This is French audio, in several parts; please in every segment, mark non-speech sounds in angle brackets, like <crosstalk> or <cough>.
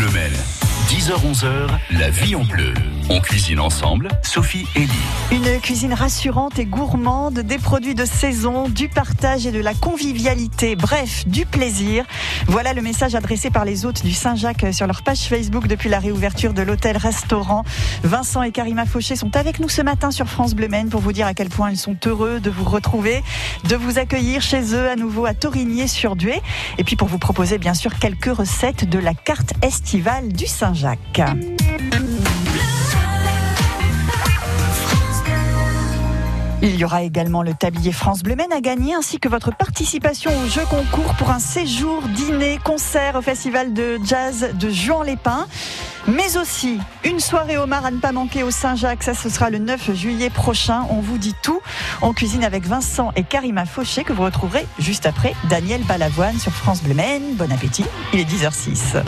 Bleu 10h-11h, la vie en bleu. On cuisine ensemble, Sophie et Lee. Une cuisine rassurante et gourmande, des produits de saison, du partage et de la convivialité, bref, du plaisir. Voilà le message adressé par les hôtes du Saint-Jacques sur leur page Facebook depuis la réouverture de l'hôtel-restaurant. Vincent et Karima Fauché sont avec nous ce matin sur France Bleu Maine pour vous dire à quel point ils sont heureux de vous retrouver, de vous accueillir chez eux à nouveau à Torigné-sur-Dué et puis pour vous proposer bien sûr quelques recettes de la carte estivale du Saint-Jacques. Il y aura également le tablier France Bleu à gagner ainsi que votre participation au jeu concours pour un séjour, dîner, concert au festival de jazz de Juan Lépin. Mais aussi une soirée homard à ne pas manquer au Saint-Jacques. Ça, ce sera le 9 juillet prochain. On vous dit tout. On cuisine avec Vincent et Karima Fauché que vous retrouverez juste après Daniel Balavoine sur France Bleu Bon appétit. Il est 10h06.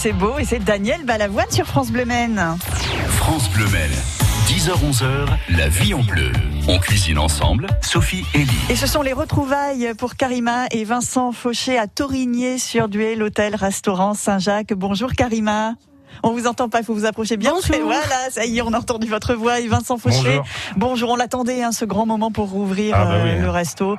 C'est beau et c'est Daniel Balavoine sur France Bleu Maine. France Bleu Maine. 10h-11h, la vie en bleu. On cuisine ensemble, Sophie et Lee. Et ce sont les retrouvailles pour Karima et Vincent Fauché à Torigné sur Duel, l'hôtel-restaurant Saint-Jacques. Bonjour Karima. On vous entend pas, il faut vous approcher bien. Bonjour. Voilà, ça y est, on a entendu votre voix et Vincent Fauché. Bonjour. Bonjour, on l'attendait, hein, ce grand moment pour rouvrir Ah bah euh, oui. le resto.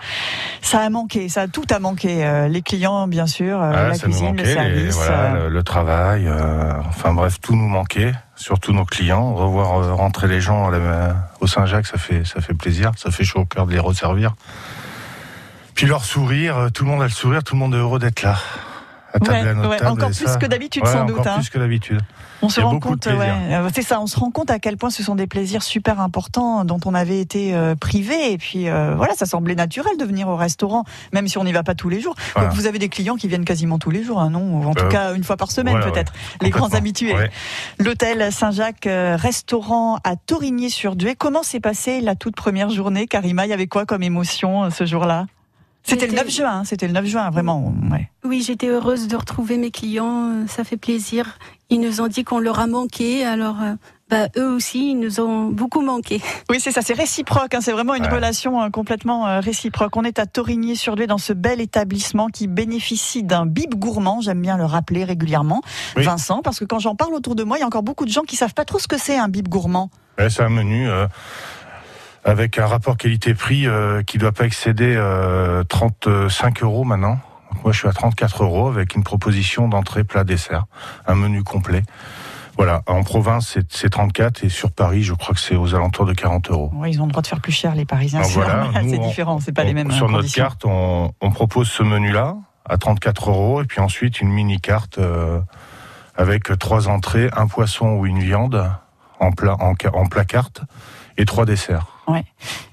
Ça a manqué, ça a tout a manqué. euh, les clients, bien sûr, euh, Ah, la cuisine, le les- service. voilà, euh, le, le travail, euh, enfin bref, tout nous manquait, surtout nos clients. Revoir euh, rentrer les gens à la- au Saint-Jacques, ça fait, ça fait plaisir, ça fait chaud au cœur de les resservir. Puis leur sourire, tout le monde a le sourire, tout le monde est heureux d'être là. À table ouais, à notre ouais, table, encore plus ça- que d'habitude, Ouais, sans encore doute. hein. plus que d'habitude. On se rend compte, c'est ça, on se rend compte à quel point ce sont des plaisirs super importants dont on avait été euh, privé. Et puis euh, voilà, ça semblait naturel de venir au restaurant, même si on n'y va pas tous les jours. Voilà. Donc, vous avez des clients qui viennent quasiment tous les jours, hein, non? Ou en tout Euh, cas une fois par semaine voilà, peut-être. Les grands habitués. L'hôtel Saint-Jacques, euh, restaurant à Torigny-sur-Dué. Comment s'est passée la toute première journée, Karima? Il y avait quoi comme émotion euh, ce jour-là? C'était le J'étais- 9 juin, hein, c'était le 9 juin, vraiment. Ouais. Oui, j'étais heureuse de retrouver mes clients. euh, Ça fait plaisir. Ils nous ont dit qu'on leur a manqué. Alors, euh, bah, eux aussi, ils nous ont beaucoup manqué. Oui, c'est ça, c'est réciproque. hein, c'est vraiment une Ouais. relation euh, complètement euh, réciproque. On est à Torigny-sur-Dué dans ce bel établissement qui bénéficie d'un bib gourmand. J'aime bien le rappeler régulièrement, Oui. Vincent, parce que quand j'en parle autour de moi, il y a encore beaucoup de gens qui savent pas trop ce que c'est un bib gourmand. Ouais, c'est un menu euh, avec un rapport qualité-prix euh, qui doit pas excéder euh, 35 euros maintenant. Donc moi, je suis à 34 euros avec une proposition d'entrée, plat, dessert, un menu complet. Voilà, en province, c'est- c'est 34 et sur Paris, je crois que c'est aux alentours de 40 euros. Ouais, ils ont le droit de faire plus cher, les Parisiens. C'est voilà, différent, c'est pas On- les mêmes Sur euh, notre carte, on, on propose ce menu-là à 34 euros et puis ensuite une mini carte euh, avec trois entrées, un poisson ou une viande en plat, en, en plat carte et trois desserts. Ouais.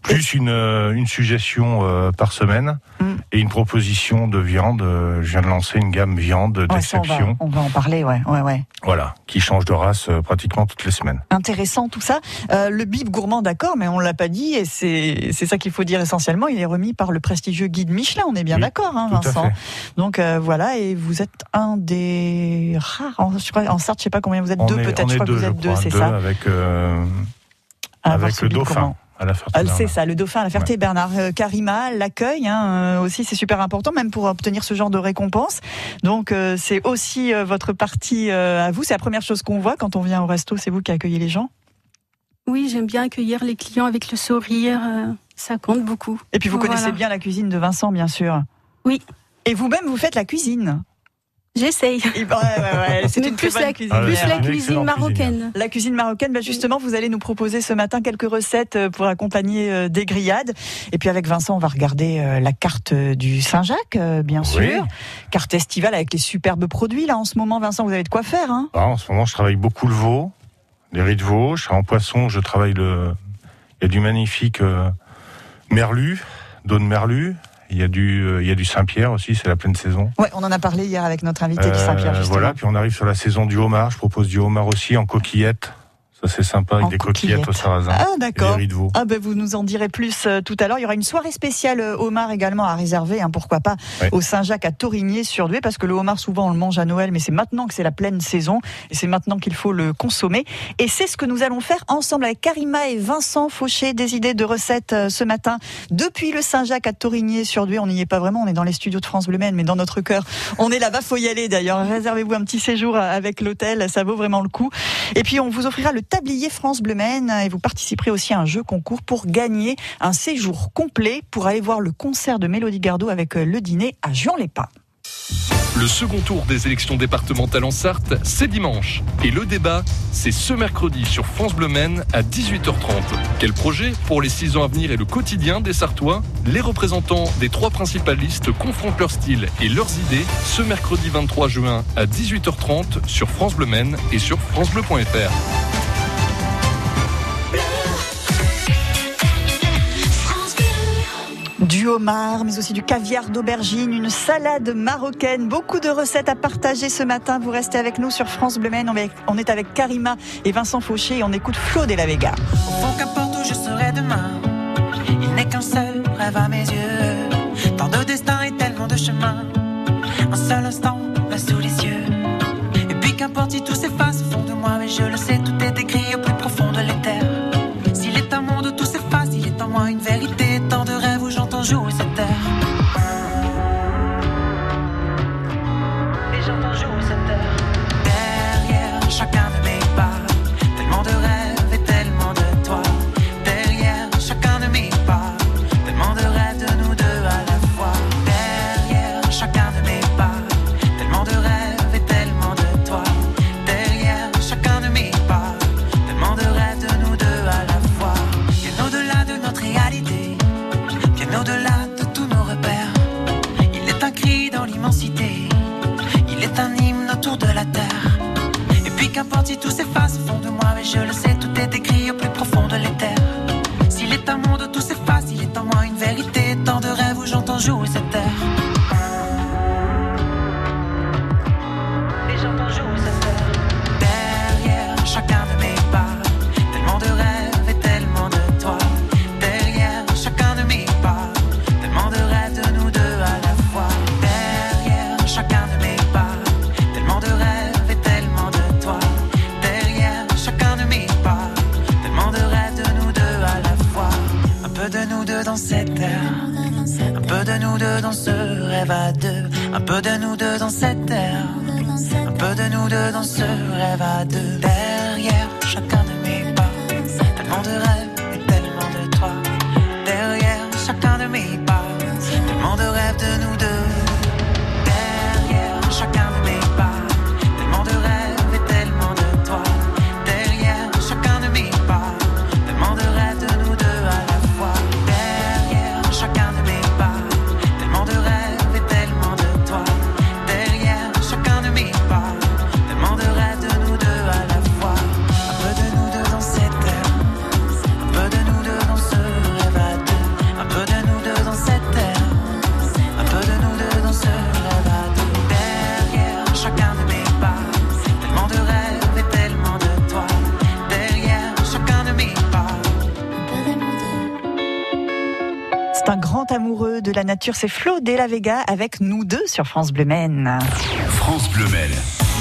Plus une, euh, une suggestion euh, par semaine Mm. et une proposition de viande. Euh, Je viens de lancer une gamme viande Ouais, on, d'exception, on va en parler, ouais, ouais, ouais. voilà, qui change de race euh, pratiquement toutes les semaines. Intéressant tout ça. Euh, le bib gourmand, d'accord, mais on l'a pas dit et c'est ça qu'il faut dire essentiellement. Il est remis par le prestigieux guide Michelin. On est bien Oui, d'accord, hein, Vincent. Donc voilà, et vous êtes un des rares. En, je crois, en Sarthe, je sais pas combien vous êtes. On deux peut-être. Je crois que vous êtes deux, c'est ça. avec avec le dauphin. À la Ferté-Bernard. c'est ça, le dauphin à la Ferté-Bernard. Euh, Karima l'accueil hein, euh, aussi, c'est super important, même pour obtenir ce genre de récompense. Donc euh, c'est aussi euh, votre partie euh, à vous. C'est la première chose qu'on voit quand on vient au resto. C'est vous qui accueillez les gens. Oui, j'aime bien accueillir les clients avec le sourire. euh, Ça compte beaucoup. Et puis vous Voilà. connaissez bien la cuisine de Vincent, bien sûr. Oui. Et vous-même, vous faites la cuisine. J'essaye. Ouais, ouais, ouais, c'est une plus la-. Ah Plus la cuisine marocaine. La cuisine marocaine, bah justement, vous allez nous proposer ce matin quelques recettes euh, pour accompagner euh, des grillades. Et puis avec Vincent, on va regarder euh, la carte du Saint-Jacques, bien sûr. Oui. Carte estivale avec les superbes produits. Là, en ce moment, Vincent, vous avez de quoi faire. Hein? Ah, en ce moment, je travaille beaucoup le veau, les riz de veau. Je suis en poisson, je travaille le. Il y a du magnifique euh, merlu, d'eau de merlu. Il y a du, euh, il y a du Saint-Pierre aussi, c'est la pleine saison. ouais, on en a parlé hier avec notre invité du Euh, Saint-Pierre, justement. voilà, puis on arrive sur la saison du homard. Je propose du homard aussi en coquillettes. Ça, c'est sympa, avec des coquillettes, coquillettes. au sarrasin. Ah, des d'accord. de veau. Ah ben vous nous en direz plus euh, tout à l'heure. Il y aura une soirée spéciale euh, homard également à réserver, hein, pourquoi pas, au Saint-Jacques à Torigné-sur-Dué, parce que le homard souvent on le mange à Noël, mais c'est maintenant que c'est la pleine saison et c'est maintenant qu'il faut le consommer. Et c'est ce que nous allons faire ensemble avec Karima et Vincent Fauché, des idées de recettes euh, ce matin depuis le Saint-Jacques à Torigné-sur-Dué. On n'y est pas vraiment, on est dans les studios de France Bleu Maine, mais dans notre cœur, on est là-bas. Faut y aller d'ailleurs. Réservez-vous un petit séjour euh, avec l'hôtel, ça vaut vraiment le coup. Et puis on vous offrira le tablier France Bleu Maine et vous participerez aussi à un jeu concours pour gagner un séjour complet pour aller voir le concert de Mélodie Gardot avec euh, le dîner à Juan-les-Pins. Le second tour des élections départementales en Sarthe, c'est dimanche. Et le débat, c'est ce mercredi sur France Bleu Maine à 18h30. Quel projet pour les six ans à venir et le quotidien des Sartois? Les représentants des trois principales listes confrontent leur style et leurs idées ce mercredi 23 juin à 18h30 sur France Bleu Maine et sur francebleu.fr. Du homard, mais aussi du caviar d'aubergine, une salade marocaine, beaucoup de recettes à partager ce matin. Vous restez avec nous sur France Bleu Maine. On est- avec Karima et Vincent Fauché et on écoute Flo de la Vega. Au fond, où je serai demain, il n'est qu'un seul rêve à mes yeux. Tant de destins et tellement de chemins, un seul instant là sous les yeux. Et puis qu'importe si tout s'efface au fond de moi, mais je le sais, tellement de rêves de nous de la nature, c'est Flo de la Vega avec nous deux sur France Bleu Maine. France Bleu Mel.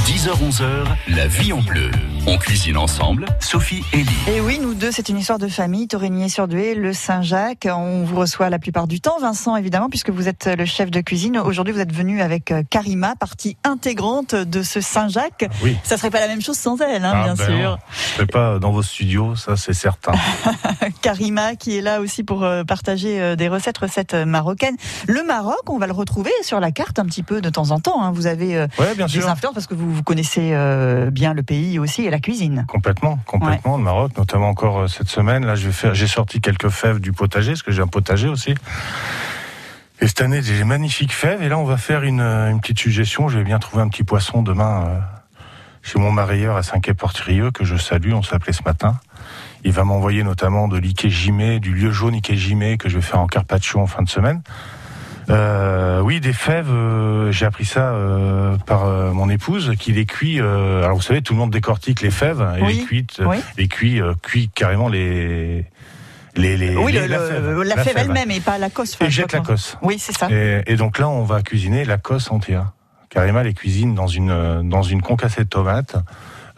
10h-11h, la vie en bleu. On cuisine ensemble, Sophie et Lee. Et oui, nous deux, c'est une histoire de famille, Torigny-sur-Dué, le Saint-Jacques. On vous reçoit la plupart du temps, Vincent, évidemment, puisque vous êtes le chef de cuisine. Aujourd'hui, vous êtes venu avec euh, Karima, partie intégrante de ce Saint-Jacques. Oui. Ça serait pas la même chose sans elle, hein, Ah, bien ben sûr. non. Je pas dans vos studios, ça c'est certain. <laughs> Karima qui est là aussi pour euh, partager euh, des recettes, recettes marocaines. Le Maroc, on va le retrouver sur la carte un petit peu de temps en temps. hein. Vous avez Ouais, bien des sûr. influences parce que vous, vous connaissez euh, bien le pays aussi et la cuisine. Complètement, complètement, le Maroc, notamment encore euh, cette semaine. Là, j'ai sorti quelques fèves du potager, parce que j'ai un potager aussi. Et cette année, j'ai des magnifiques fèves. Et là, on va faire une, euh, une petite suggestion. Je vais bien trouver un petit poisson demain euh, chez mon marailleur à Saint-Quay-Portrieux, que je salue. On s'appelait ce matin. Il va m'envoyer notamment de l'ikejime, du lieu jaune ikejime que je vais faire en carpaccio en fin de semaine. Euh, oui, des fèves. euh, j'ai appris ça euh, par euh, mon épouse qui les cuit. euh, alors vous savez, tout le monde décortique les fèves et Oui, les cuite, oui. les cuit, euh, cuit carrément les les les. oui, les- le- la fève, la, fève elle-même et pas la cosse. Et je jette la cosse. Oui, c'est ça. Et, et donc là, on va cuisiner la cosse entière. Karima les cuisine dans une euh, dans une concassée de tomates.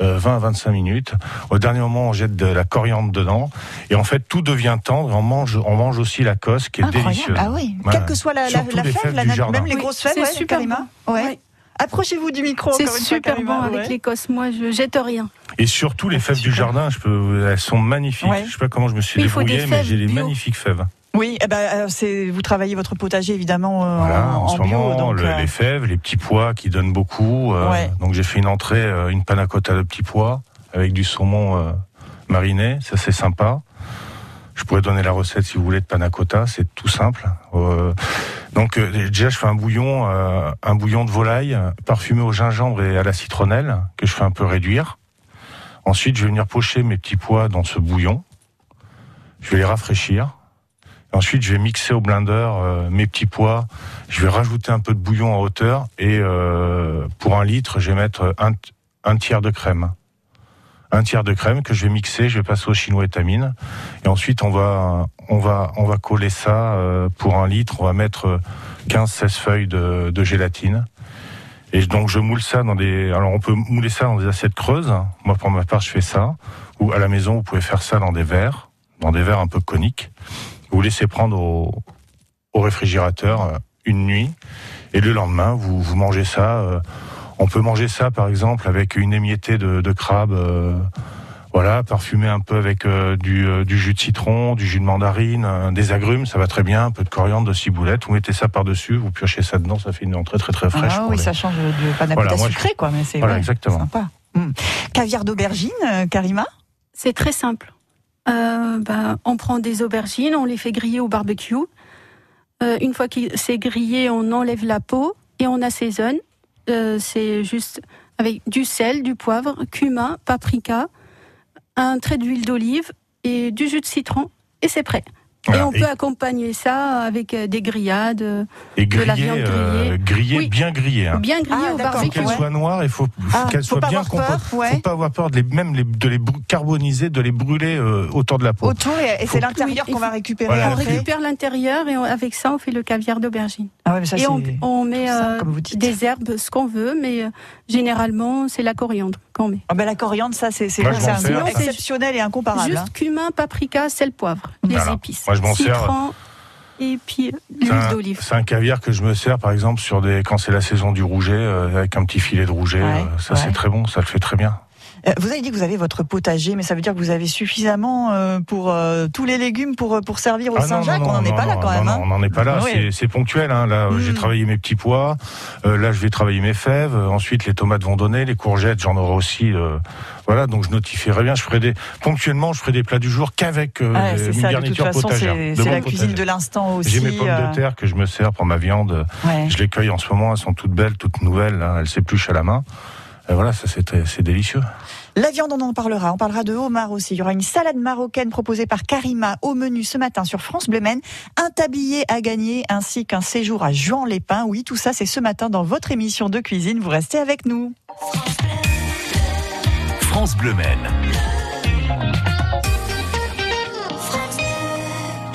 Euh, 20 à 25 minutes. Au dernier moment, on jette de la coriandre dedans. Et en fait, tout devient tendre. On mange, on mange aussi la cosse qui est Incroyable. délicieuse. Ah oui. Ouais. Quelle que soit la, fève, la même les Oui, grosses fèves, c'est ouais, super bon. Ouais. Ouais. Approchez-vous du micro. C'est fois, super bon avec les cosses. Moi, je jette rien. Et surtout les fèves du jardin, je peux, elles sont magnifiques. Ouais. Je sais pas comment je me suis des débrouillé, mais j'ai des magnifiques fèves. Oui, eh ben, euh, c'est vous travaillez votre potager évidemment euh, Voilà, en, en, ce bio, moment, donc le- euh, les fèves, les petits pois qui donnent beaucoup. euh, Ouais. Donc j'ai fait une entrée, une panna cotta de petits pois avec du saumon mariné. Ça c'est sympa. Je pourrais donner la recette si vous voulez de panna cotta, c'est tout simple. Donc déjà je fais un bouillon, un bouillon de volaille parfumé au gingembre et à la citronnelle que je fais un peu réduire. Ensuite je vais venir pocher mes petits pois dans ce bouillon. Je vais les rafraîchir. Ensuite, je vais mixer au blender euh, mes petits pois. Je vais rajouter un peu de bouillon en hauteur. Et euh, pour un litre, je vais mettre un, un tiers de crème. Un tiers de crème que je vais mixer. Je vais passer au chinois étamine. Et ensuite, on va, on va, on va coller ça euh, pour un litre. On va mettre 15-16 feuilles de, de gélatine. Et donc, je moule ça dans des. Alors, on peut mouler ça dans des assiettes creuses. Moi, pour ma part, je fais ça. Ou à la maison, vous pouvez faire ça dans des verres, dans des verres un peu coniques vous laissez prendre au, au réfrigérateur euh, une nuit et le lendemain vous, vous mangez ça. euh, on peut manger ça par exemple avec une émiettée de, de crabe, euh, voilà, parfumé un peu avec euh, du, du jus de citron, du jus de mandarine, des agrumes, ça va très bien, un peu de coriandre, de ciboulette. Vous mettez ça par dessus, vous piochez ça dedans, ça fait une entrée très très fraîche. ah oui, les- ça change du panna Voilà, je- sucré quoi, mais c'est Voilà, ouais, exactement. sympa. Hmm. Caviar d'aubergine, Karima? C'est très simple. Euh, ben, on prend des aubergines, on les fait griller au barbecue. Euh, une fois que c'est grillé, on enlève la peau et on assaisonne. Euh, c'est juste avec du sel, du poivre, cumin, paprika, un trait d'huile d'olive et du jus de citron et c'est prêt. Voilà. Et on peut accompagner ça avec euh, des grillades, euh, Et de la viande euh, grillée. Oui. bien grillé. Hein. bien grillées Ah, au Faut qu'elle ouais. soit noire, il faut, Ah, qu'elle soit bien compote. ouais. Faut pas avoir peur de les, même les, de les carboniser, de les brûler euh, autour de la peau. Autour, et, et c'est l'intérieur Oui, qu'on va récupérer Voilà. On après. récupère l'intérieur et on- avec ça on fait le caviar d'aubergine. Ah ouais, mais ça, Et on, met ça, euh, comme vous dites. des herbes, ce qu'on veut, mais euh, généralement c'est la coriandre qu'on met. Ah ben, la coriandre, ça, c'est exceptionnel et incomparable. Juste hein. cumin, paprika, sel, poivre, les Voilà. épices, Moi, je m'en sers. et puis l'huile d'olive. c'est un caviar que je me sers, par exemple, sur des quand c'est la saison du rouget, euh, avec un petit filet de rouget. Ouais, euh, ça, ouais. c'est très bon. Ça le fait très bien. Euh, Vous avez dit que vous avez votre potager, mais ça veut dire que vous avez suffisamment euh, pour euh, tous les légumes pour, pour servir au Ah Saint-Jacques. On n'en est non, pas là quand même. hein. on n'en est pas là. C'est- ponctuel. Hein. Là, j'ai travaillé mes petits pois. Euh, là, je vais travailler mes fèves. Ensuite, les tomates vont donner. Les courgettes, j'en aurai aussi. euh, voilà. Donc, je notifierai bien. Je ferai des ponctuellement, je ferai des plats du jour qu'avec euh, Ah une ça, de toute garniture façon, potagère. c'est la cuisine de l'instant aussi. J'ai mes pommes de terre que je me sers pour ma viande. ouais. Je les cueille en ce moment. Elles sont toutes belles, toutes nouvelles. là. Elles s'épluchent à la main. Et voilà, ça c'est délicieux. La viande, on en parlera. On parlera de homard aussi. Il y aura une salade marocaine proposée par Karima au menu ce matin sur France Bleu Maine. Un tablier à gagner ainsi qu'un séjour à Juan-les-Pins. Oui, tout ça, c'est ce matin dans votre émission de cuisine. Vous restez avec nous. France Bleu Maine.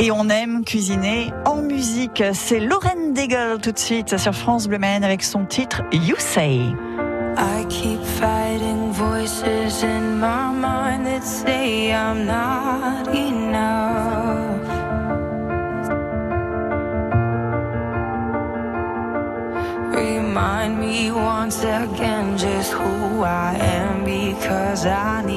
Et on aime cuisiner en musique. C'est Lorraine Degel tout de suite sur France Bleu Maine avec son titre You Say. Voices in my mind that say I'm not enough. Remind me once again just who I am because I need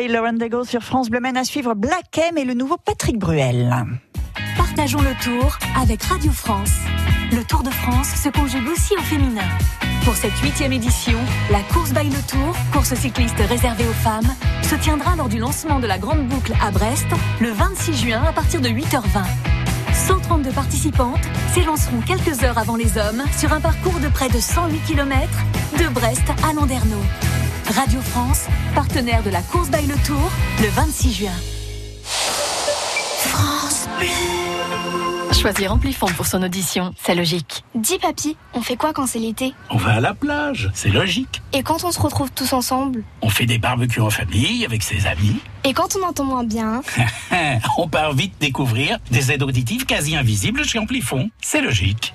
Say Lauren sur France Bleu à suivre Black M et le nouveau Patrick Bruel. Partageons le tour avec Radio France. Le Tour de France se conjugue aussi au féminin. Pour cette huitième édition, la course by le Tour, course cycliste réservée aux femmes, se tiendra lors du lancement de la Grande Boucle à Brest le 26 juin à partir de 8h20. 132 participantes s'élanceront quelques heures avant les hommes sur un parcours de près de 108 km de Brest à Landerneau. Radio France, partenaire de la course by le Tour, le 26 juin. France Bleu. Choisir Amplifon pour son audition, c'est logique. Dis papy, on fait quoi quand c'est l'été? On va à la plage, c'est logique. Et quand on se retrouve tous ensemble? On fait des barbecues en famille avec ses amis. Et quand on entend moins bien? <laughs> On part vite découvrir des aides auditives quasi invisibles chez Amplifon. C'est logique.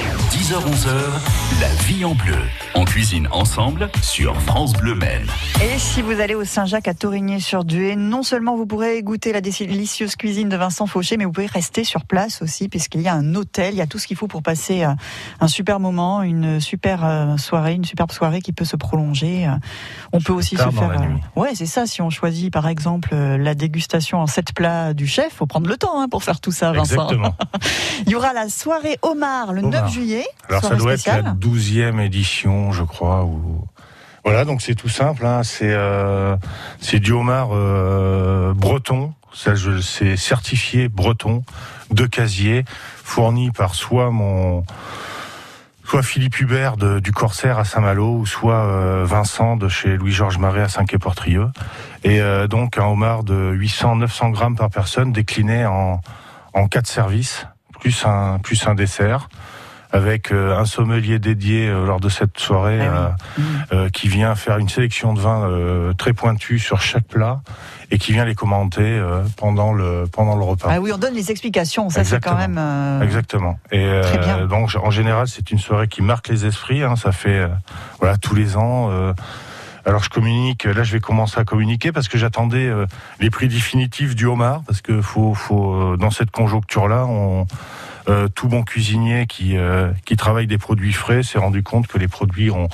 10h-11h, la vie en bleu. On cuisine ensemble sur France Bleu Maine. Et si vous allez au Saint-Jacques à Torigné-sur-Dué, non seulement vous pourrez goûter la délicieuse cuisine de Vincent Fauché, mais vous pouvez rester sur place aussi, puisqu'il y a un hôtel, il y a tout ce qu'il faut pour passer euh, un super moment, une super euh, soirée, une superbe soirée qui peut se prolonger. Euh, On peut aussi se faire. Ouais, c'est ça. Si on choisit par exemple la dégustation en sept plats du chef, faut prendre le temps hein, pour faire tout ça, Vincent. Exactement. <laughs> Il y aura la soirée Omar le Homard. 9 juillet. Alors ça doit spéciale. être la douzième édition, je crois. Ou... Voilà, donc c'est tout simple. Hein, c'est euh, c'est du homard euh, breton. Ça, je- c'est certifié breton de casier, fourni par soit mon soit Philippe Hubert de- du Corsaire à Saint-Malo, ou soit euh, Vincent de chez Louis-Georges Marais à Saint-Quay-Portrieux. Et euh, donc un homard de 800-900 grammes par personne, décliné en en quatre services, plus un plus un dessert avec euh, un sommelier dédié euh, lors de cette soirée Ah oui. euh, euh, qui vient faire une sélection de vins euh, très pointus sur chaque plat et qui vient les commenter euh, pendant le pendant le repas. Ah oui, on donne les explications. Ça, c'est quand même. euh, Exactement. Et Très bien. donc en général, c'est une soirée qui marque les esprits. hein. ça fait euh, voilà tous les ans. euh, alors je communique. Là, je vais commencer à communiquer parce que j'attendais euh, les prix définitifs du homard parce que faut faut euh, dans cette conjoncture-là, on euh, tout bon cuisinier qui euh, qui travaille des produits frais s'est rendu compte que les produits ont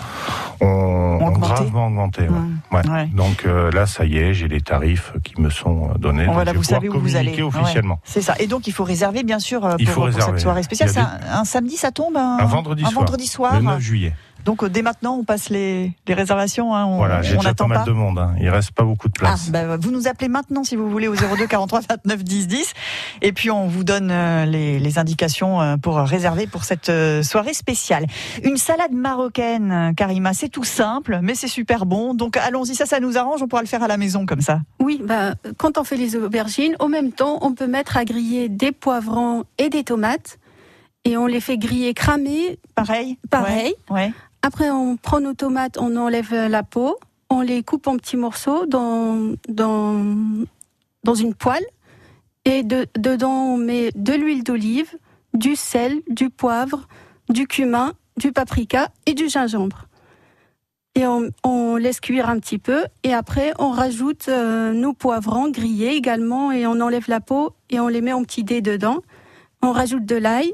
ont, gravement augmenté. ouais. Mmh. Ouais. Ouais. Donc euh, là, ça y est, j'ai les tarifs qui me sont donnés. Donc, Voilà, vous savez où vous allez. officiellement. C'est ça. Et donc, il faut réserver, bien sûr, Il pour, faut pour réserver. cette soirée spéciale. C'est un, un samedi, ça tombe Un, Un vendredi un soir. vendredi soir. Le 9 juillet. Donc, euh, dès maintenant, on passe les, les réservations. hein, on Voilà, j'ai déjà pas mal pas. de monde. hein. Il reste pas beaucoup de Ah, place. bah, vous nous appelez maintenant si vous voulez au 02 43 29 10 10 et puis on vous donne euh, les, les indications euh, pour réserver pour cette euh, soirée spéciale. Une salade marocaine, Karima, c'est tout simple mais c'est super bon. Donc allons-y, ça ça nous arrange, on pourra le faire à la maison comme ça. Oui, bah, quand on fait les aubergines, au même temps, on peut mettre à griller des poivrons et des tomates. Et on les fait griller cramer. Pareil Pareil. Ouais. ouais. Après, on prend nos tomates, on enlève la peau, on les coupe en petits morceaux dans, dans, dans une poêle. Et de- dedans, on met de l'huile d'olive, du sel, du poivre, du cumin, du paprika et du gingembre. Et on, on laisse cuire un petit peu. Et après, on rajoute euh, nos poivrons grillés également. Et on enlève la peau et on les met en petits dés dedans. On rajoute de l'ail.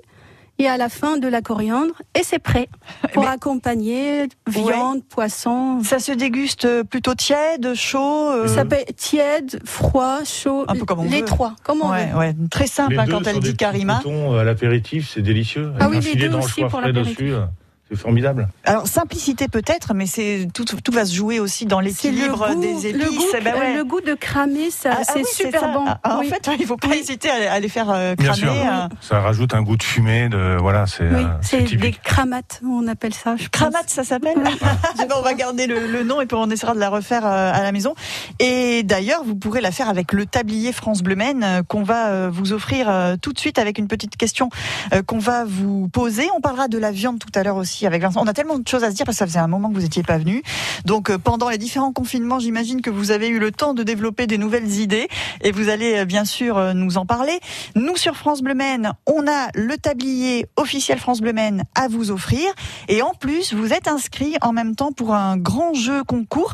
Et à la fin, de la coriandre. Et c'est prêt. Pour Mais- accompagner viande, poisson. Ça se déguste plutôt tiède, chaud. euh, Ça peut être tiède, froid, chaud. Un peu comme on les veut. trois, comme on ouais, veut. ouais, très simple hein, quand elle dit Karima. euh, à l'apéritif, c'est délicieux. Ah oui, les deux aussi pour l'apéritif. C'est formidable. Alors simplicité peut-être, mais c'est tout, tout va se jouer aussi dans l'équilibre des épices. le goût, Eh ben ouais. le goût de cramer, ça, Ah, ah c'est oui, super ça. bon. Ah, Oui. En fait, il faut pas Oui. hésiter à, à les faire euh, Bien cramer. sûr. euh. Ça rajoute un goût de fumée. De voilà, c'est Oui, euh, c'est des cramates, on appelle ça. je pense. Cramate, ça s'appelle. Ah <laughs> ben, on va garder le, le nom et puis on essaiera de la refaire euh, à la maison. Et d'ailleurs, vous pourrez la faire avec le tablier France Bleu euh, qu'on va euh, vous offrir euh, tout de suite avec une petite question euh, qu'on va vous poser. On parlera de la viande tout à l'heure aussi avec Vincent. On a tellement de choses à se dire parce que ça faisait un moment que vous n'étiez pas venu. Donc euh, pendant les différents confinements, j'imagine que vous avez eu le temps de développer des nouvelles idées et vous allez euh, bien sûr euh, nous en parler. Nous sur France Bleu Maine, on a le tablier officiel France Bleu Maine à vous offrir et en plus, vous êtes inscrit en même temps pour un grand jeu concours.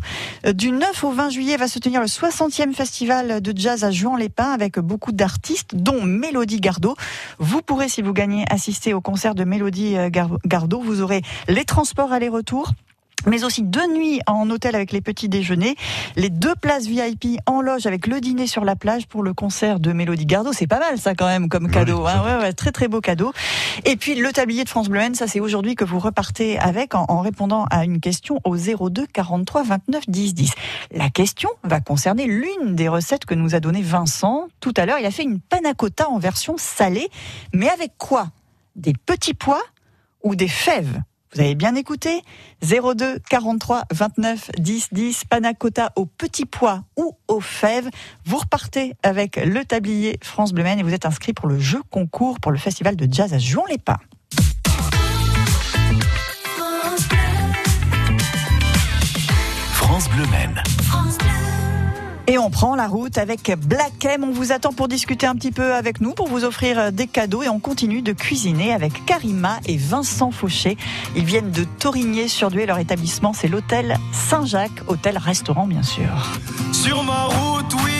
Du 9 au 20 juillet va se tenir le 60e festival de jazz à Juan-les-Pins avec beaucoup d'artistes dont Mélodie Gardot. Vous pourrez si vous gagnez assister au concert de Mélodie Gar- Gardot, vous aurez les transports aller-retour mais aussi deux nuits en hôtel avec les petits déjeuners, les deux places VIP en loge avec le dîner sur la plage pour le concert de Mélodie Gardot. C'est pas mal ça quand même comme cadeau. Hein ouais, ouais, très très beau cadeau. Et puis le tablier de France Bleu ça c'est aujourd'hui que vous repartez avec en, en répondant à une question au 02 43 29 10 10. La question va concerner l'une des recettes que nous a donné Vincent tout à l'heure. Il a fait une panna cotta en version salée, mais avec quoi? Des petits pois ou des fèves vous avez bien écouté 02 43 29 10 10 panna cotta aux petits pois ou aux fèves. Vous repartez avec le tablier France Bleu Maine et vous êtes inscrit pour le jeu concours pour le festival de jazz à Juan-les-Pins. France Bleu Maine. Et on prend la route avec Black M. On vous attend pour discuter un petit peu avec nous, pour vous offrir des cadeaux. Et on continue de cuisiner avec Karima et Vincent Fauché. Ils viennent de Torigné sur Dué. Leur établissement, c'est l'hôtel Saint-Jacques, hôtel-restaurant, bien sûr. Sur ma route, oui,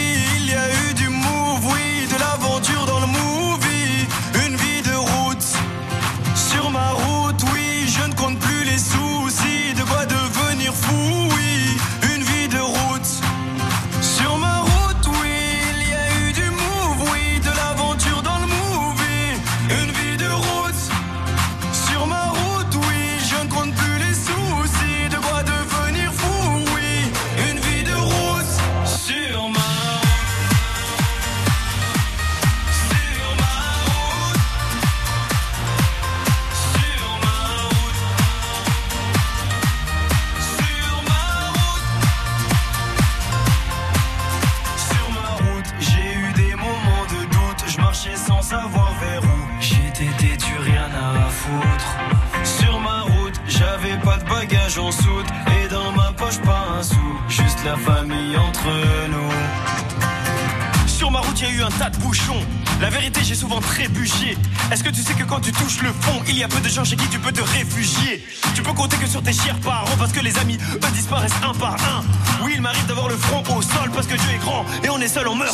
il y a peu de gens chez qui tu peux te réfugier. Tu peux compter que sur tes chers parents parce que les amis, eux, disparaissent un par un. Oui, il m'arrive d'avoir le front au sol parce que Dieu est grand et on est seul, on meurt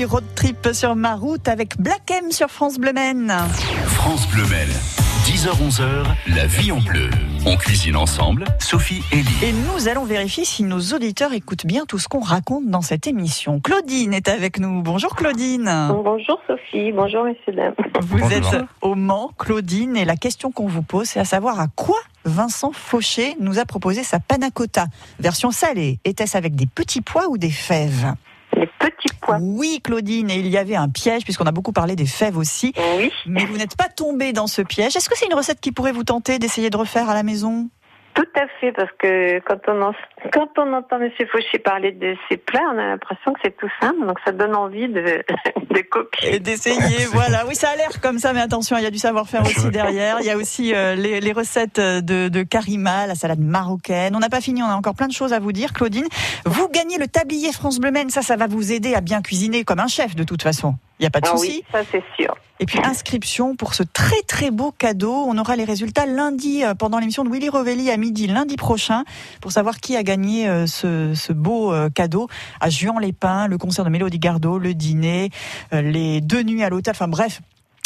Petit road trip sur ma route avec Black M sur France Bleu Maine. France Bleu Mel. 10h-11h, la vie en bleu. On cuisine ensemble, Sophie et Lee. Et nous allons vérifier si nos auditeurs écoutent bien tout ce qu'on raconte dans cette émission. Claudine est avec nous. Bonjour Claudine. Bonjour Sophie, bonjour messieurs dames. Vous Bonjour. êtes au Mans, Claudine, et la question qu'on vous pose, c'est à savoir à quoi Vincent Fauché nous a proposé sa panna cotta. Version salée. Était-ce avec des petits pois ou des fèves? Petits pois. Oui, Claudine, et il y avait un piège, puisqu'on a beaucoup parlé des fèves aussi. Oui, Mais vous n'êtes pas tombée dans ce piège. Est-ce que c'est une recette qui pourrait vous tenter d'essayer de refaire à la maison? Tout à fait, parce que quand on, en- quand on entend Monsieur Fauché parler de ses plats, on a l'impression que c'est tout simple, donc ça donne envie de, <laughs> de copier. Et d'essayer, voilà. Oui, ça a l'air comme ça, mais attention, il y a du savoir-faire aussi derrière. Il y a aussi euh, les, les recettes de, de Karima, la salade marocaine. On n'a pas fini, on a encore plein de choses à vous dire, Claudine. Vous gagnez le tablier France Bleu Maine, ça, ça va vous aider à bien cuisiner comme un chef, de toute façon. Il n'y a pas de Ah souci. oui, ça c'est sûr. Et puis inscription pour ce très très beau cadeau. On aura les résultats lundi euh, pendant l'émission de Willy Rovelli à midi lundi prochain pour savoir qui a gagné euh, ce, beau euh, cadeau à Juan-les-Pins, le concert de Mélodie Gardot, le dîner, euh, les deux nuits à l'hôtel. Enfin bref,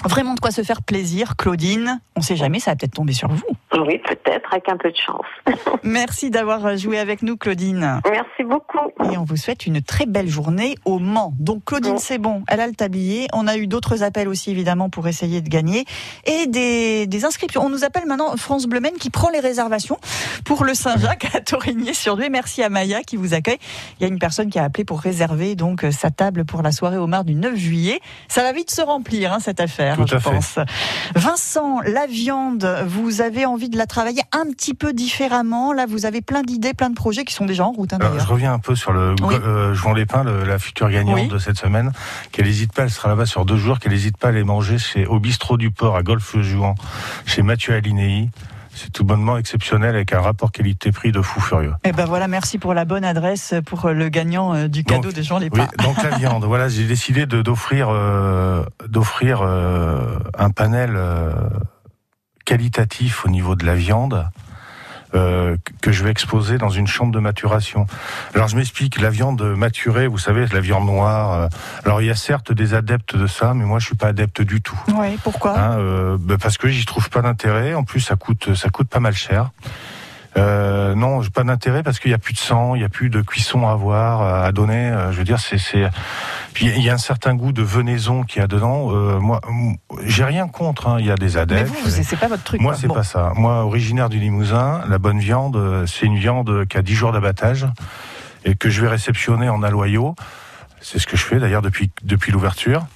vraiment de quoi se faire plaisir. Claudine, on sait jamais, ça va peut-être tomber sur vous. Oui, peut-être, avec un peu de chance. <laughs> Merci d'avoir joué avec nous, Claudine. Merci beaucoup. Et on vous souhaite une très belle journée au Mans. Donc Claudine, c'est bon, elle a le tablier. On a eu d'autres appels aussi évidemment pour essayer de gagner et des, des inscriptions. On nous appelle maintenant France Bleu qui prend les réservations pour le Saint-Jacques à Torigny-sur-Douai. Merci à Maya qui vous accueille. Il y a une personne qui a appelé pour réserver donc euh, sa table pour la soirée au Mar du 9 juillet. Ça va vite se remplir hein, cette affaire, Tout je fait. Vincent, la viande, vous avez envie de la travailler un petit peu différemment. Là, vous avez plein d'idées, plein de projets qui sont déjà en route hein, Alors, je reviens un peu sur le Oui. euh, Jean Lépin, le- la future gagnante Oui. de cette semaine, qu'elle n'hésite pas, elle sera là-bas sur deux jours, qu'elle n'hésite pas à aller manger chez, au bistrot du port à Golfe-Jouan, chez Mathieu Alinei. C'est tout bonnement exceptionnel avec un rapport qualité-prix de fou furieux. Eh ben voilà, merci pour la bonne adresse pour le gagnant euh, du cadeau Donc, de Jean Oui, Lépin. donc la <laughs> viande. Voilà, j'ai décidé de d'offrir euh, d'offrir euh, un panel euh, qualitatif au niveau de la viande euh, que je vais exposer dans une chambre de maturation. Alors je m'explique, la viande maturée, vous savez, la viande noire. euh, alors il y a certes des adeptes de ça, mais moi je suis pas adepte du tout. Oui, pourquoi? Hein, euh, bah, parce que j'y trouve pas d'intérêt. En plus, ça coûte, ça coûte pas mal cher. Euh, non, j'ai pas d'intérêt parce qu'il y a plus de sang, il y a plus de cuisson à avoir, à donner. Euh, je veux dire, c'est, il y a un certain goût de venaison qu'il y a dedans. Euh, moi, j'ai rien contre. hein, Il y a des Mais adeptes. vous, vous- c'est pas votre truc. Moi, quoi. c'est Bon. pas ça. Moi, originaire du Limousin, la bonne viande, euh, c'est une viande qui a 10 jours d'abattage et que je vais réceptionner en aloyau. C'est ce que je fais d'ailleurs depuis, depuis l'ouverture.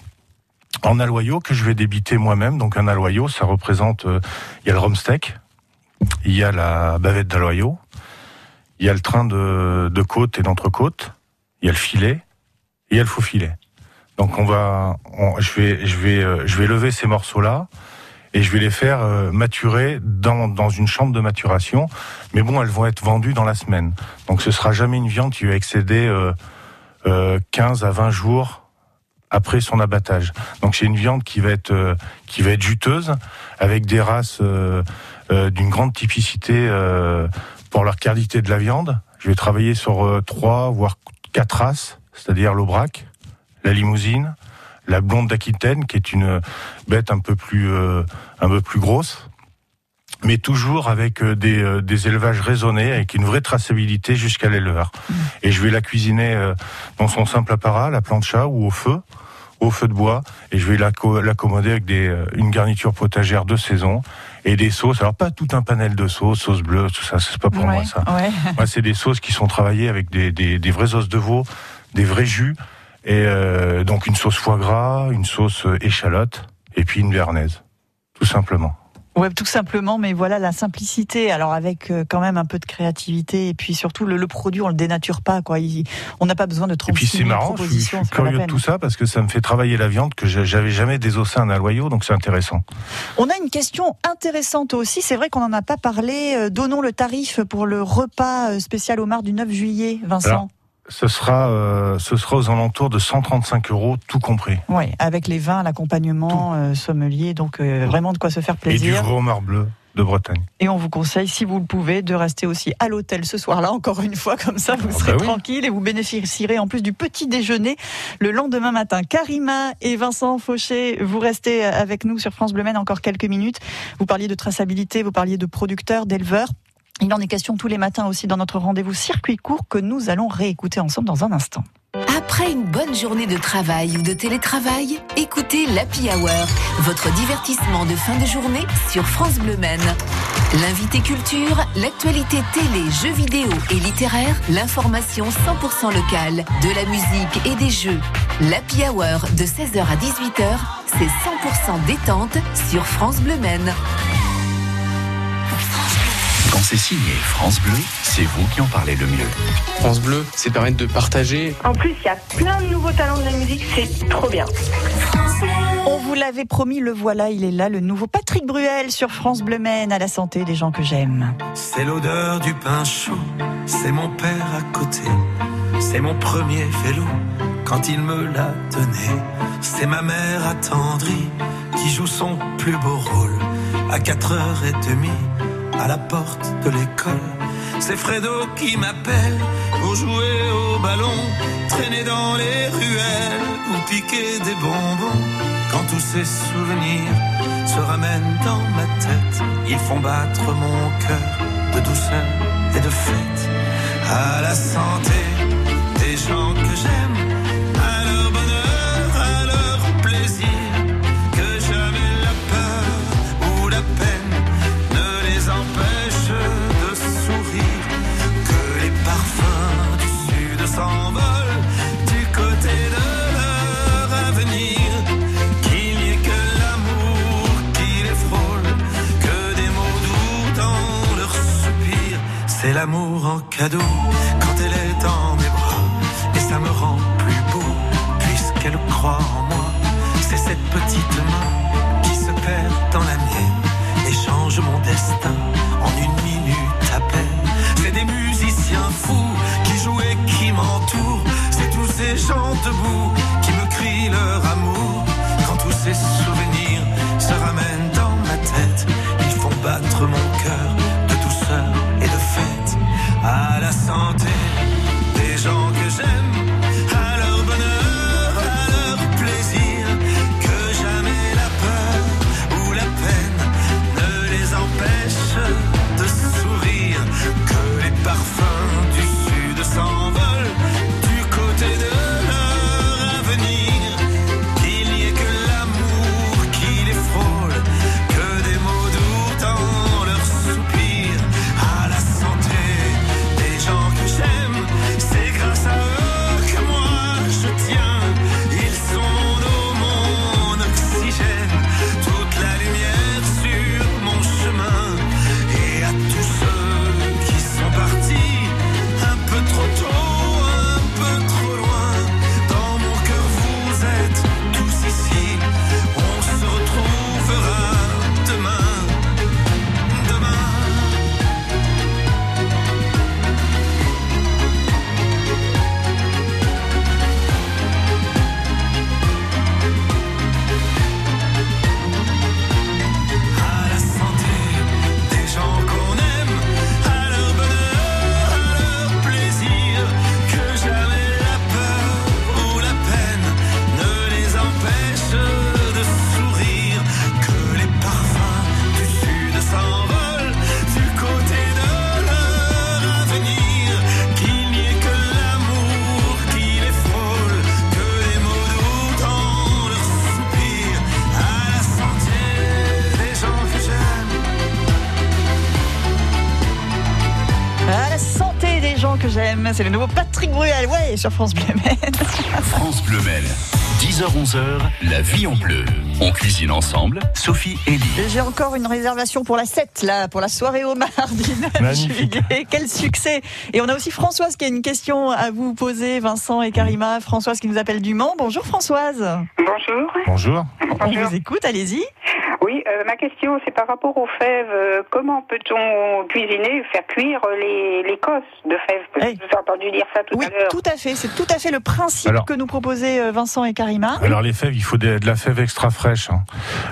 En aloyau que je vais débiter moi-même. Donc un aloyau, ça représente, euh, il y a le steak, il y a la bavette d'aloyau, il y a le train de, de côte et d'entrecôte, il y a le filet et il y a le faux filet. Donc on va, on- je vais, je vais, euh, je vais lever ces morceaux-là et je vais les faire euh, maturer dans, dans une chambre de maturation. Mais bon, elles vont être vendues dans la semaine. Donc ce sera jamais une viande qui va excéder euh, euh, 15 à 20 jours après son abattage. Donc c'est une viande qui va être euh, qui va être juteuse avec des races euh, d'une grande typicité euh, pour leur qualité de la viande. Je vais travailler sur euh, trois voire quatre races, c'est-à-dire l'aubrac, la limousine, la blonde d'Aquitaine qui est une bête un peu plus euh, un peu plus grosse mais toujours avec euh, des, euh, des élevages raisonnés, avec une vraie traçabilité jusqu'à l'éleveur. Et je vais la cuisiner euh, dans son simple apparat, la plancha ou au feu, au feu de bois, et je vais l'acco- l'accommoder avec des, euh, une garniture potagère de saison et des sauces. Alors pas tout un panel de sauces, sauce bleue, tout ça, c'est pas pour Ouais, moi ça. ouais. <laughs> Moi, c'est des sauces qui sont travaillées avec des, des, des vrais os de veau, des vrais jus, et euh, donc une sauce foie gras, une sauce euh, échalote, et puis une béarnaise, tout simplement. Ouais, tout simplement, mais voilà la simplicité. Alors avec euh, quand même un peu de créativité et puis surtout le, le produit, on le dénature pas quoi. Il- on n'a pas besoin de Et 36 puis c'est 000 marrant, je suis, je curieux de tout ça parce que ça me fait travailler la viande que j'a- j'avais jamais désossé un aloyau, donc c'est intéressant. On a une question intéressante aussi. C'est vrai qu'on n'en a pas parlé. Euh, Donnons le tarif pour le repas euh, spécial au Mar du 9 juillet, Vincent. Alors, Ce sera, euh, ce sera aux alentours de 135 euros, tout compris. Ouais, avec les vins, l'accompagnement, euh, sommelier, donc euh, vraiment de quoi se faire Et du plaisir. homard bleu de Bretagne. Et on vous conseille, si vous le pouvez, de rester aussi à l'hôtel ce soir-là, encore une fois, comme ça vous serez bah oui. tranquille et vous bénéficierez en plus du petit déjeuner le lendemain matin. Karima et Vincent Fauché, vous restez avec nous sur France Bleu Maine encore quelques minutes. Vous parliez de traçabilité, vous parliez de producteurs, d'éleveurs. Il en est question tous les matins aussi dans notre rendez-vous circuit court que nous allons réécouter ensemble dans un instant. Après une bonne journée de travail ou de télétravail, écoutez l'Happy Hour, votre divertissement de fin de journée sur France Bleu Maine. L'invité culture, l'actualité télé, jeux vidéo et littéraire, l'information 100% locale, de la musique et des jeux. L'Happy Hour de 16h à 18h, c'est 100% détente sur France Bleu Maine. Quand c'est signé France Bleu, c'est vous qui en parlez le mieux. France Bleu, c'est permettre de partager. En plus, il y a plein de nouveaux talents de la musique, c'est trop bien. On vous l'avait promis, le voilà, il est là, le nouveau Patrick Bruel sur France Bleu Maine à la santé des gens que j'aime. C'est l'odeur du pain chaud, c'est mon père à côté, c'est mon premier vélo quand il me l'a donné. C'est ma mère attendrie qui joue son plus beau rôle à 4h30 à la porte de l'école. C'est Fredo qui m'appelle pour jouer au ballon, traîner dans les ruelles ou piquer des bonbons. Quand tous ces souvenirs se ramènent dans ma tête, ils font battre mon cœur de douceur et de fête. À la santé des gens que j'aime, c'est l'amour en cadeau quand elle est dans mes bras, et ça me rend plus beau puisqu'elle croit en moi, c'est cette petite main qui se perd dans la mienne et change mon destin en une minute à peine. C'est des musiciens fous qui jouent et qui m'entourent. C'est tous ces gens debout c'est le nouveau Patrick Bruel, ouais, sur France Bleu Maine. France Bleu Maine. 10h-11h, la vie en bleu. On cuisine ensemble, Sophie et Lee. J'ai encore une réservation pour la 7, là, pour la soirée au mardi <laughs> 9 Magnifique. juillet. Quel succès Et on a aussi Françoise qui a une question à vous poser, Vincent et Karima. Françoise qui nous appelle du Mans. Bonjour Françoise. Bonjour. Bonjour. On vous écoute, allez-y. Oui, euh, ma question c'est par rapport aux fèves. Euh, comment peut-on cuisiner, faire cuire les, les cosses de fèves? Parce que J'ai entendu dire ça tout Oui, à l'heure. tout à fait. C'est tout à fait le principe Alors- que nous proposaient euh, Vincent et Karima. Alors les fèves, il faut de, de la fève extra fraîche. hein.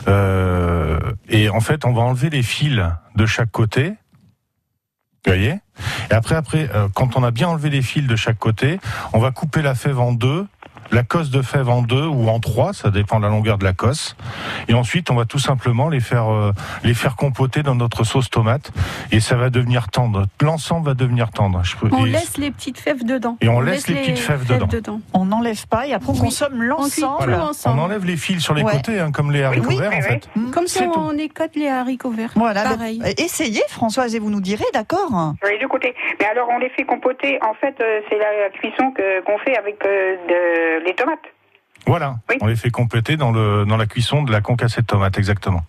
Euh, et en fait, on va enlever les fils de chaque côté. Vous voyez? Et après, après, euh, quand on a bien enlevé les fils de chaque côté, on va couper la fève en deux, la cosse de fève en deux ou en trois, ça dépend de la longueur de la cosse. Et ensuite, on va tout simplement les faire euh, les faire compoter dans notre sauce tomate, et ça va devenir tendre. L'ensemble va devenir tendre. Je peux- On et- laisse les petites fèves dedans. Et on laisse les petites fèves dedans. On n'enlève pas et après on Oui. consomme l'ensemble. tout ensemble. On enlève les fils sur les Ouais. côtés, hein, comme les haricots Oui, verts oui, en fait. Comme si on écote les haricots verts. Voilà, Pareil. donc, essayez Françoise et vous nous direz, d'accord? Oui, de côté. Mais alors on les fait compoter. En fait, euh, c'est la cuisson que qu'on fait avec euh, de- les tomates. Voilà, on les fait compléter dans, le, dans la cuisson de la concassée de tomate, exactement.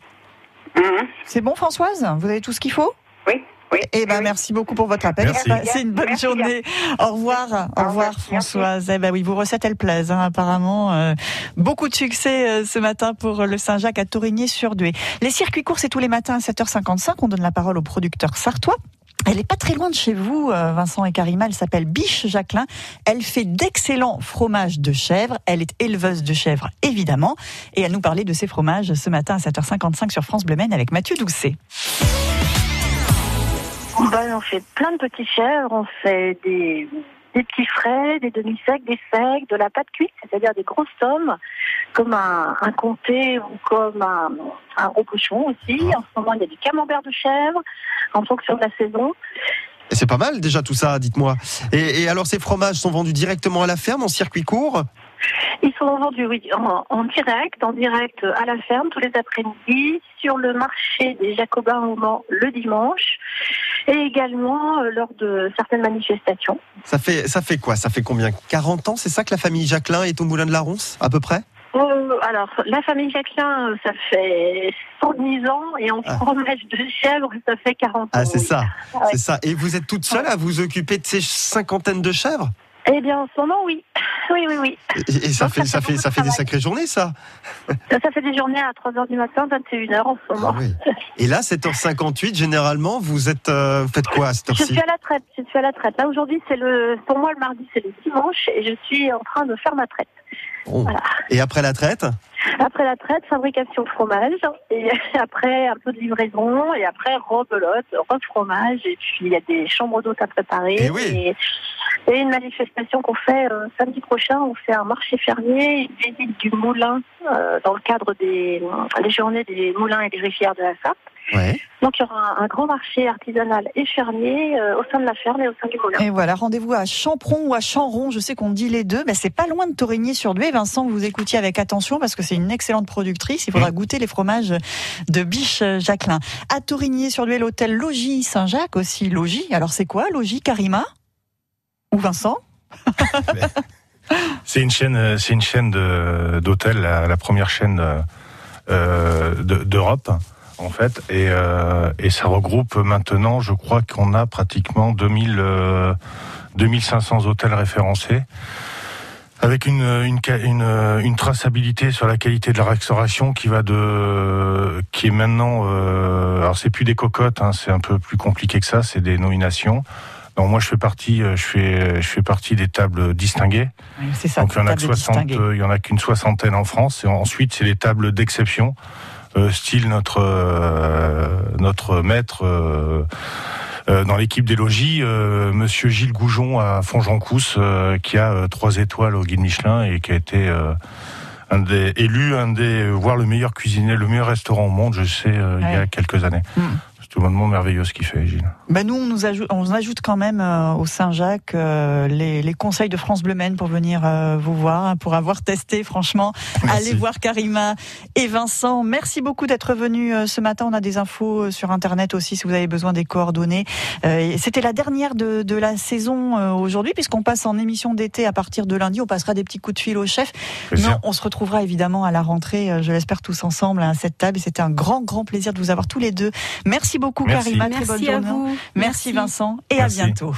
C'est bon Françoise? Vous avez tout ce qu'il faut? Oui. Oui. Eh ben, merci beaucoup pour votre appel. Passez une bonne Merci journée. Au revoir. Au revoir, Françoise. Eh ben oui, vos recettes, elles plaisent, hein, apparemment. Euh, beaucoup de succès euh, ce matin pour le Saint-Jacques à Torigné-sur-Dué. Les circuits courts, c'est tous les matins à 7h55. On donne la parole au producteur sartois. Elle est pas très loin de chez vous, euh, Vincent et Karima. Elle s'appelle Biche Jacquelin. Elle fait d'excellents fromages de chèvre. Elle est éleveuse de chèvres, évidemment. Et elle nous parlait de ses fromages ce matin à 7h55 sur France Bleu Maine avec Mathieu Doucet. On fait plein de petits chèvres, on fait des, petits frais, des demi-secs, des secs, de la pâte cuite, c'est-à-dire des grosses sommes, comme un, un comté ou comme un, gros cochon aussi. En ce moment, il y a du camembert de chèvre, en fonction de la saison. C'est pas mal déjà tout ça, dites-moi. Et alors ces fromages sont vendus directement à la ferme en circuit court? Ils sont vendus oui, en, en direct, en direct à la ferme tous les après-midi, sur le marché des Jacobins au Mans le dimanche, et également euh, lors de certaines manifestations. ça fait, ça fait quoi? Ça fait combien? 40 ans, c'est ça que la famille Jacquelin est au Moulin de la Ronce, à peu près? Euh, alors, la famille Jacquelin, euh, ça fait 110 ans, et en fromage de chèvre, ça fait 40 ans. Ah, c'est oui. ça, Ah ouais. c'est ça. Et vous êtes toute seule à vous occuper de ces cinquantaines de chèvres? Eh bien, en ce moment, oui. Oui, oui, oui. Et, et ça, Donc, fait, ça ça fait ça fait des sacrées journées, ça. Ça, ça fait des journées à 3h du matin, 21h en ce moment. Et là, 7h58, généralement, vous êtes, euh, vous faites quoi à cette Je heure-ci suis à la traite. Je suis à la traite. Là, aujourd'hui, c'est le, pour moi, le mardi, c'est le dimanche, et je suis en train de faire ma traite. Voilà. Et après la traite Après la traite, fabrication de fromage, et <laughs> après un peu de livraison, et après rebelote, refromage, et puis il y a des chambres d'hôtes à préparer. Eh oui. et, et une manifestation qu'on fait euh, samedi prochain, on fait un marché fermier, une visite du moulin euh, dans le cadre des, des journées des moulins et des rivières de la Sarthe. Ouais. Donc il y aura un, un grand marché artisanal et fermier euh, au sein de la ferme et au sein du moulin. Et voilà, rendez-vous à Champron ou à Chanron, je sais qu'on dit les deux, mais c'est pas loin de Torigny-sur-Dué. Vincent, vous écoutiez avec attention parce que c'est une excellente productrice. Il faudra goûter les fromages de Biche Jacquelin. À Torigny-sur-Dué, l'hôtel Logis Saint-Jacques aussi. Logis, alors c'est quoi Logis Karima? Ou Vincent? <laughs> C'est une chaîne, euh, c'est une chaîne d'hôtels, la, la première chaîne euh, euh, de- d'Europe en fait, et, euh, et ça regroupe maintenant, je crois qu'on a pratiquement 2000, euh, 2500 hôtels référencés. Avec une, une, une, une traçabilité sur la qualité de la restauration qui va de, qui est maintenant, euh, alors c'est plus des cocottes, hein, c'est un peu plus compliqué que ça, c'est des nominations. Donc moi je fais partie, euh, je fais, je fais partie des tables distinguées. C'est ça, Donc il y en a que table 60, distinguée. euh, il y en a qu'une soixantaine en France. Et ensuite c'est les tables d'exception, style notre euh, notre maître. euh, euh, dans l'équipe des logis, euh, Monsieur Gilles Goujon à Fongencousse, euh, qui a euh, trois étoiles au guide Michelin et qui a été euh, un des élu, un des voire le meilleur cuisinier, le meilleur restaurant au monde, je sais, euh, il y a quelques années. C'est tout le monde merveilleux ce qu'il fait, Gilles. Ben nous, on nous ajoute, on ajoute quand même euh, au Saint-Jacques euh, les, les conseils de France Bleu Maine pour venir euh, vous voir, hein, pour avoir testé. Franchement, allez voir Karima et Vincent. Merci beaucoup d'être venus ce matin. On a des infos sur Internet aussi si vous avez besoin des coordonnées. C'était la dernière de, de la saison aujourd'hui, puisqu'on passe en émission d'été à partir de lundi. On passera des petits coups de fil au chef. On se retrouvera évidemment à la rentrée, je l'espère tous ensemble à cette table. Et c'était un grand, grand plaisir de vous avoir tous les deux. Merci Merci beaucoup, Karima. Merci, Merci bonne journée. Merci, Vincent. Et à bientôt.